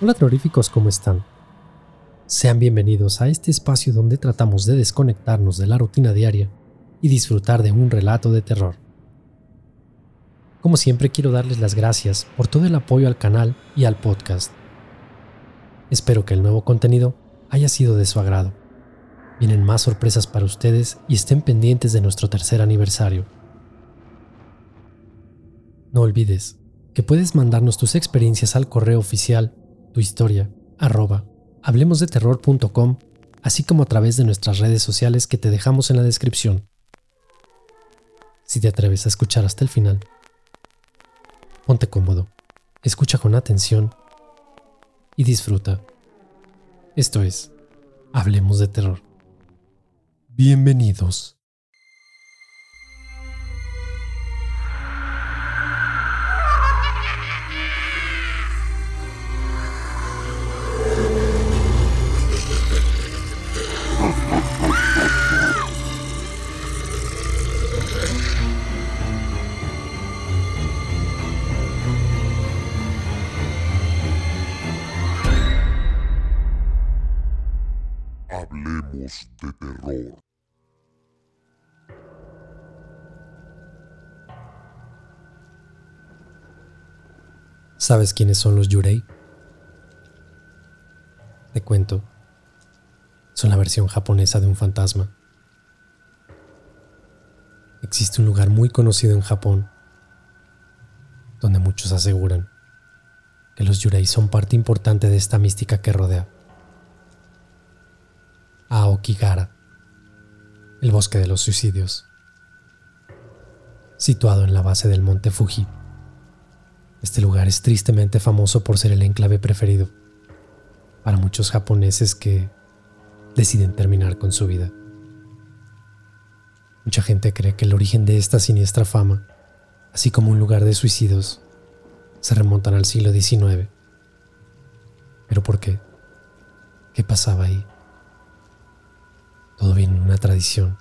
Hola terroríficos, ¿cómo están? Sean bienvenidos a este espacio donde tratamos de desconectarnos de la rutina diaria y disfrutar de un relato de terror. Como siempre quiero darles las gracias por todo el apoyo al canal y al podcast. Espero que el nuevo contenido haya sido de su agrado. Vienen más sorpresas para ustedes y estén pendientes de nuestro tercer aniversario. No olvides que puedes mandarnos tus experiencias al correo oficial tu historia, arroba hablemosdeterror.com, así como a través de nuestras redes sociales que te dejamos en la descripción. Si te atreves a escuchar hasta el final, ponte cómodo, escucha con atención y disfruta. Esto es, Hablemos de Terror. Bienvenidos. De terror. ¿Sabes quiénes son los Yurei? Te cuento. Son la versión japonesa de un fantasma. Existe un lugar muy conocido en Japón donde muchos aseguran que los Yurei son parte importante de esta mística que rodea. Aokigara, el bosque de los suicidios, situado en la base del monte Fuji. Este lugar es tristemente famoso por ser el enclave preferido para muchos japoneses que deciden terminar con su vida. Mucha gente cree que el origen de esta siniestra fama, así como un lugar de suicidios, se remontan al siglo XIX. ¿Pero por qué? ¿Qué pasaba ahí? Todo viene en una tradición.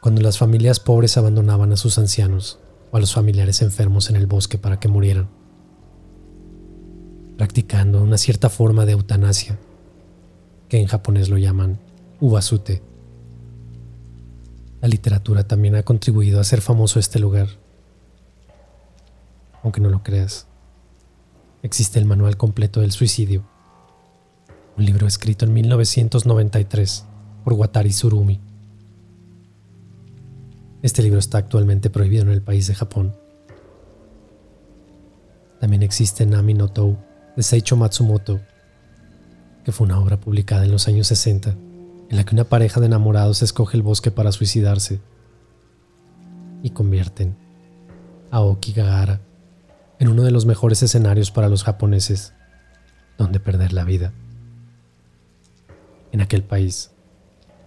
Cuando las familias pobres abandonaban a sus ancianos o a los familiares enfermos en el bosque para que murieran, practicando una cierta forma de eutanasia, que en japonés lo llaman ubasute. La literatura también ha contribuido a hacer famoso este lugar. Aunque no lo creas, existe el Manual Completo del Suicidio, un libro escrito en 1993 por Watari Surumi. Este libro está actualmente prohibido en el país de Japón. También existe Nami no Tou de Seicho Matsumoto, que fue una obra publicada en los años 60, en la que una pareja de enamorados escoge el bosque para suicidarse y convierten a Okigahara en uno de los mejores escenarios para los japoneses donde perder la vida. En aquel país,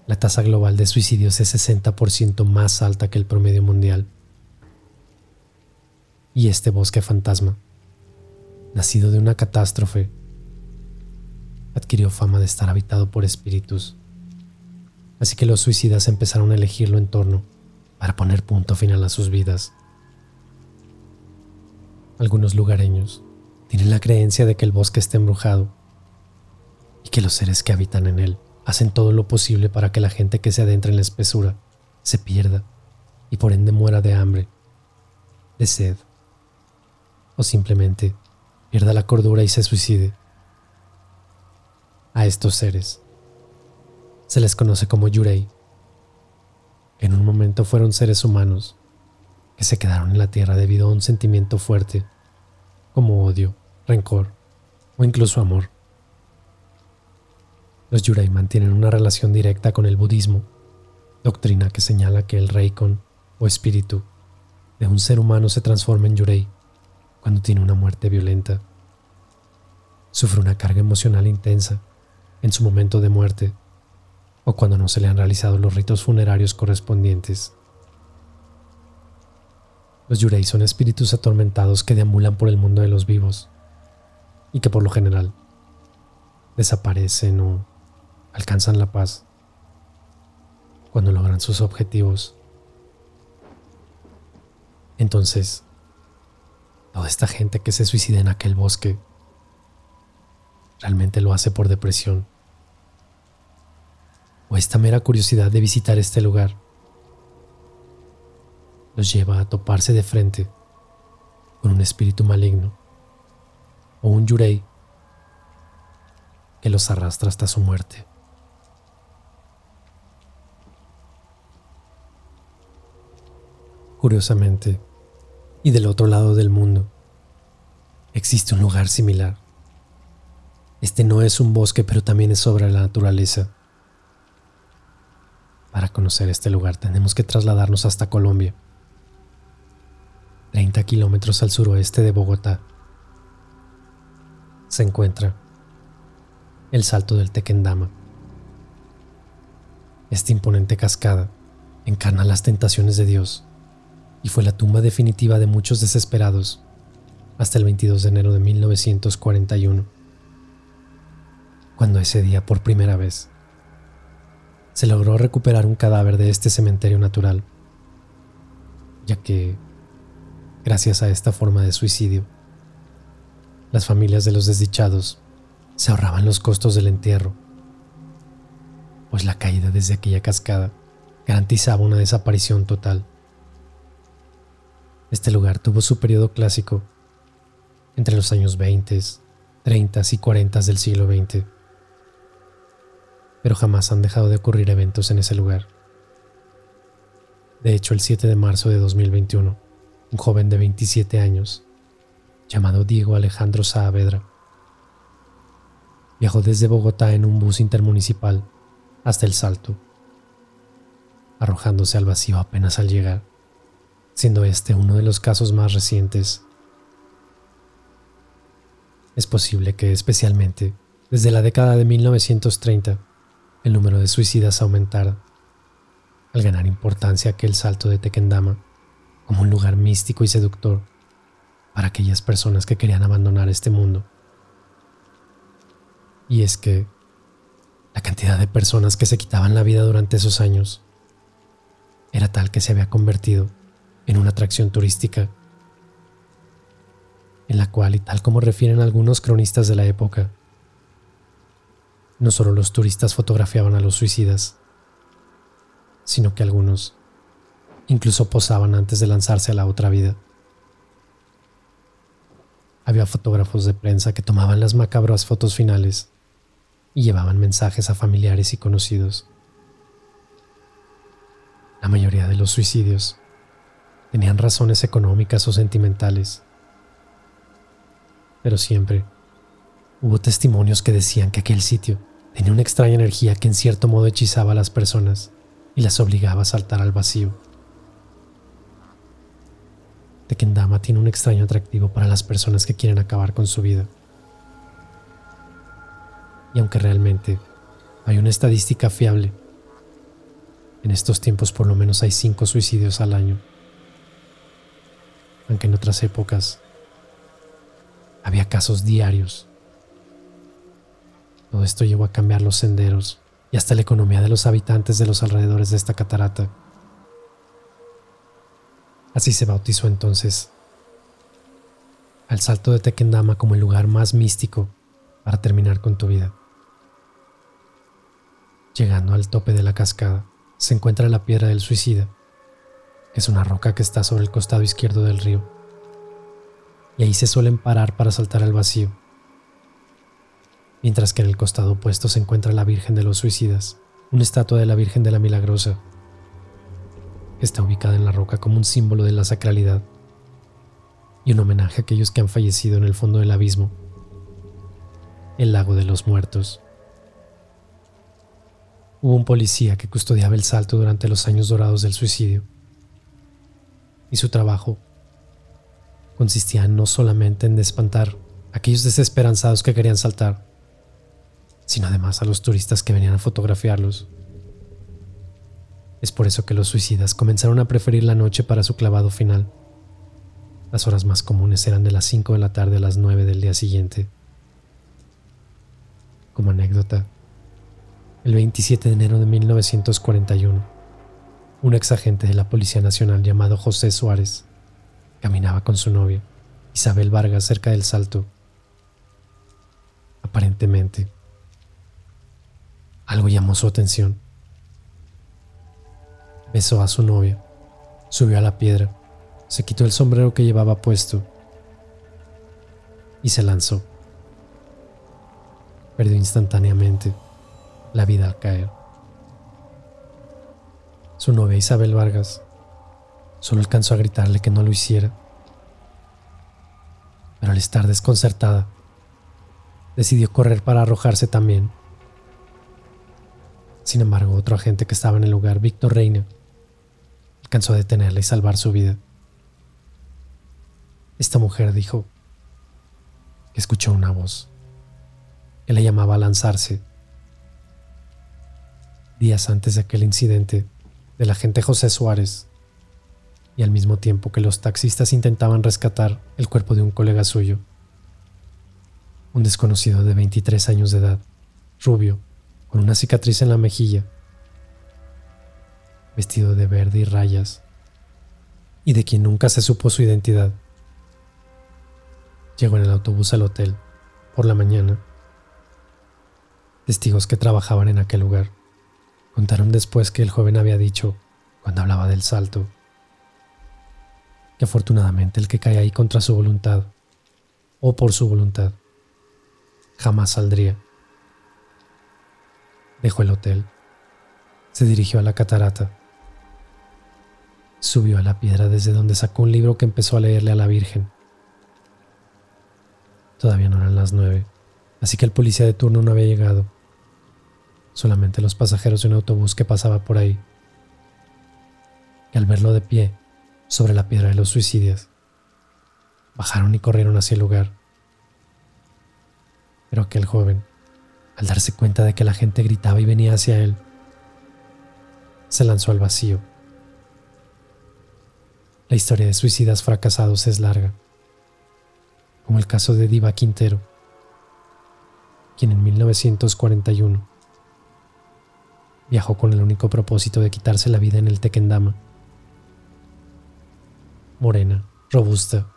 la tasa global de suicidios es 60% más alta que el promedio mundial. Y este bosque fantasma, nacido de una catástrofe, adquirió fama de estar habitado por espíritus. Así que los suicidas empezaron a elegirlo en torno para poner punto final a sus vidas. Algunos lugareños tienen la creencia de que el bosque está embrujado y que los seres que habitan en él hacen todo lo posible para que la gente que se adentra en la espesura se pierda y por ende muera de hambre, de sed o simplemente pierda la cordura y se suicide. A estos seres se les conoce como Yurei. En un momento fueron seres humanos que se quedaron en la tierra debido a un sentimiento fuerte como odio, rencor o incluso amor. Los Yurei mantienen una relación directa con el budismo, doctrina que señala que el reikon o espíritu de un ser humano se transforma en Yurei cuando tiene una muerte violenta. Sufre una carga emocional intensa en su momento de muerte o cuando no se le han realizado los ritos funerarios correspondientes. Los Yurei son espíritus atormentados que deambulan por el mundo de los vivos y que por lo general desaparecen o alcanzan la paz cuando logran sus objetivos. Entonces, toda esta gente que se suicida en aquel bosque realmente lo hace por depresión o esta mera curiosidad de visitar este lugar los lleva a toparse de frente con un espíritu maligno o un yurei que los arrastra hasta su muerte. Curiosamente, y del otro lado del mundo, existe un lugar similar. Este no es un bosque, pero también es sobre la naturaleza. Para conocer este lugar tenemos que trasladarnos hasta Colombia, 30 kilómetros al suroeste de Bogotá. Se encuentra el Salto del Tequendama. Esta imponente cascada encarna las tentaciones de Dios y fue la tumba definitiva de muchos desesperados hasta el 22 de enero de 1941, cuando ese día por primera vez se logró recuperar un cadáver de este cementerio natural, ya que, gracias a esta forma de suicidio, las familias de los desdichados se ahorraban los costos del entierro, pues la caída desde aquella cascada garantizaba una desaparición total. Este lugar tuvo su periodo clásico entre los años 20, 30 y 40 del siglo XX pero jamás han dejado de ocurrir eventos en ese lugar. De hecho, el 7 de marzo de 2021, un joven de 27 años, llamado Diego Alejandro Saavedra, viajó desde Bogotá en un bus intermunicipal hasta El Salto, arrojándose al vacío apenas al llegar, siendo este uno de los casos más recientes. Es posible que especialmente desde la década de 1930 el número de suicidas aumentara, al ganar importancia aquel salto de Tequendama como un lugar místico y seductor para aquellas personas que querían abandonar este mundo. Y es que la cantidad de personas que se quitaban la vida durante esos años era tal que se había convertido en una atracción turística, en la cual, y tal como refieren algunos cronistas de la época, no solo los turistas fotografiaban a los suicidas, sino que algunos incluso posaban antes de lanzarse a la otra vida. Había fotógrafos de prensa que tomaban las macabras fotos finales y llevaban mensajes a familiares y conocidos. La mayoría de los suicidios tenían razones económicas o sentimentales, pero siempre hubo testimonios que decían que aquel sitio Tenía una extraña energía que en cierto modo hechizaba a las personas y las obligaba a saltar al vacío. Tekendama tiene un extraño atractivo para las personas que quieren acabar con su vida. Y aunque realmente hay una estadística fiable, en estos tiempos por lo menos hay cinco suicidios al año, aunque en otras épocas había casos diarios todo esto llevó a cambiar los senderos y hasta la economía de los habitantes de los alrededores de esta catarata. Así se bautizó entonces al salto de Tequendama como el lugar más místico para terminar con tu vida. Llegando al tope de la cascada, se encuentra la piedra del suicida, es una roca que está sobre el costado izquierdo del río. Y ahí se suelen parar para saltar al vacío mientras que en el costado opuesto se encuentra la Virgen de los Suicidas, una estatua de la Virgen de la Milagrosa, está ubicada en la roca como un símbolo de la sacralidad y un homenaje a aquellos que han fallecido en el fondo del abismo, el lago de los muertos. Hubo un policía que custodiaba el salto durante los años dorados del suicidio, y su trabajo consistía no solamente en despantar a aquellos desesperanzados que querían saltar, sino además a los turistas que venían a fotografiarlos. Es por eso que los suicidas comenzaron a preferir la noche para su clavado final. Las horas más comunes eran de las 5 de la tarde a las 9 del día siguiente. Como anécdota, el 27 de enero de 1941, un ex agente de la Policía Nacional llamado José Suárez caminaba con su novia, Isabel Vargas, cerca del Salto aparentemente. Algo llamó su atención. Besó a su novia, subió a la piedra, se quitó el sombrero que llevaba puesto y se lanzó. Perdió instantáneamente la vida al caer. Su novia Isabel Vargas solo alcanzó a gritarle que no lo hiciera. Pero al estar desconcertada, decidió correr para arrojarse también. Sin embargo, otro agente que estaba en el lugar, Víctor Reina, alcanzó a detenerla y salvar su vida. Esta mujer dijo que escuchó una voz que le llamaba a lanzarse. Días antes de aquel incidente del agente José Suárez, y al mismo tiempo que los taxistas intentaban rescatar el cuerpo de un colega suyo, un desconocido de 23 años de edad, rubio, con una cicatriz en la mejilla, vestido de verde y rayas, y de quien nunca se supo su identidad. Llegó en el autobús al hotel por la mañana. Testigos que trabajaban en aquel lugar contaron después que el joven había dicho, cuando hablaba del salto, que afortunadamente el que cae ahí contra su voluntad, o por su voluntad, jamás saldría. Dejó el hotel, se dirigió a la catarata, subió a la piedra desde donde sacó un libro que empezó a leerle a la Virgen. Todavía no eran las nueve, así que el policía de turno no había llegado. Solamente los pasajeros de un autobús que pasaba por ahí. Que al verlo de pie, sobre la piedra de los suicidios, bajaron y corrieron hacia el lugar. Pero aquel joven, al darse cuenta de que la gente gritaba y venía hacia él, se lanzó al vacío. La historia de suicidas fracasados es larga como el caso de Diva Quintero, quien en 1941 viajó con el único propósito de quitarse la vida en el Tequendama. Morena, robusta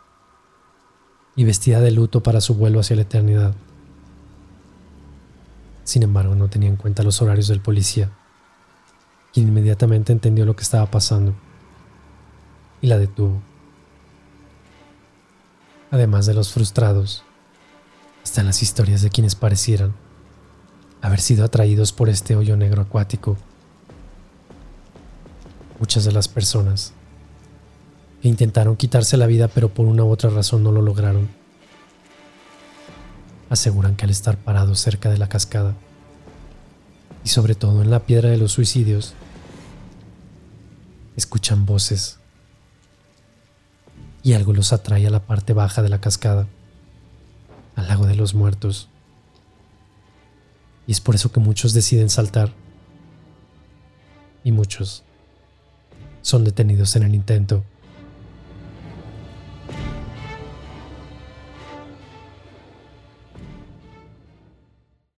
y vestida de luto para su vuelo hacia la eternidad. Sin embargo, no tenía en cuenta los horarios del policía, quien inmediatamente entendió lo que estaba pasando y la detuvo. Además de los frustrados, están las historias de quienes parecieran haber sido atraídos por este hoyo negro acuático. Muchas de las personas que intentaron quitarse la vida pero por una u otra razón no lo lograron, aseguran que al estar parados cerca de la cascada y sobre todo en la piedra de los suicidios, escuchan voces y algo los atrae a la parte baja de la cascada, al lago de los muertos. Y es por eso que muchos deciden saltar. Y muchos son detenidos en el intento.